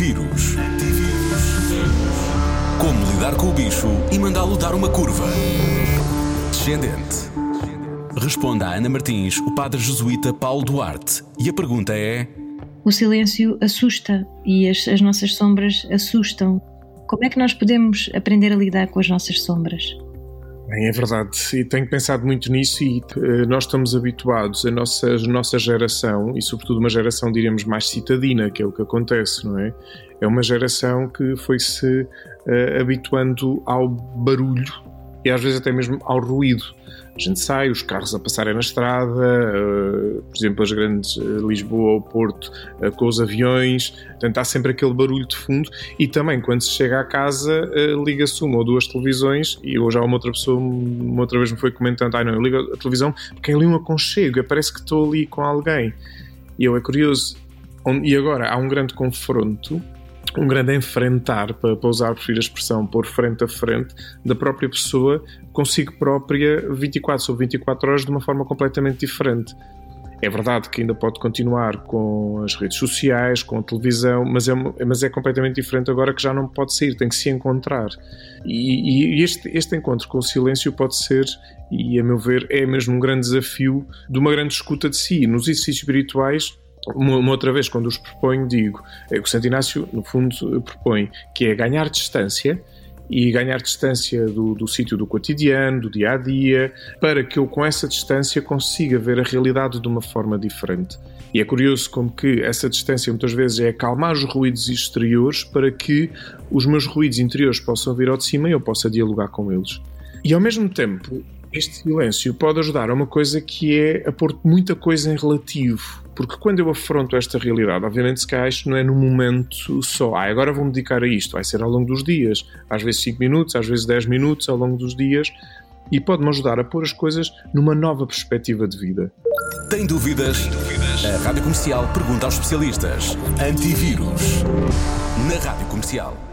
Antivírus. Como lidar com o bicho e mandá-lo dar uma curva. Descendente. Responda a Ana Martins, o padre jesuíta Paulo Duarte. E a pergunta é: O silêncio assusta e as, as nossas sombras assustam. Como é que nós podemos aprender a lidar com as nossas sombras? Bem, é verdade, e tenho pensado muito nisso e uh, nós estamos habituados, a nossa, a nossa geração, e sobretudo uma geração, diríamos, mais citadina, que é o que acontece, não é? É uma geração que foi-se uh, habituando ao barulho e às vezes até mesmo ao ruído. A gente sai, os carros a passarem na estrada, uh, por exemplo, as grandes uh, Lisboa ou Porto uh, com os aviões, portanto há sempre aquele barulho de fundo e também quando se chega à casa liga-se uma ou duas televisões e hoje há uma outra pessoa, uma outra vez me foi comentando, ah não, eu ligo a televisão porque é ali um aconchego, parece que estou ali com alguém. E eu é curioso, e agora há um grande confronto um grande enfrentar, para, para usar, prefiro a expressão, pôr frente a frente, da própria pessoa consigo própria 24 sobre 24 horas de uma forma completamente diferente. É verdade que ainda pode continuar com as redes sociais, com a televisão, mas é, mas é completamente diferente agora que já não pode sair, tem que se encontrar. E, e este, este encontro com o silêncio pode ser, e a meu ver, é mesmo um grande desafio de uma grande escuta de si. Nos exercícios espirituais, uma, outra vez, quando os proponho, digo é que o Santo Inácio, no fundo, propõe que é ganhar distância e ganhar distância do, do sítio do cotidiano, do dia a dia, para que eu, com essa distância, consiga ver a realidade de uma forma diferente. E é curioso como que essa distância muitas vezes é acalmar os ruídos exteriores para que os meus ruídos interiores possam vir ao de cima e eu possa dialogar com eles. E ao mesmo tempo, este silêncio pode ajudar a uma coisa que é a pôr muita coisa em relativo. Porque quando eu afronto esta realidade, obviamente se calhar isto não é no momento só, ah, agora vou-me dedicar a isto, vai ser ao longo dos dias, às vezes 5 minutos, às vezes 10 minutos ao longo dos dias, e pode-me ajudar a pôr as coisas numa nova perspectiva de vida. Tem dúvidas? Tem dúvidas? A Rádio Comercial pergunta aos especialistas. Antivírus. Na Rádio Comercial.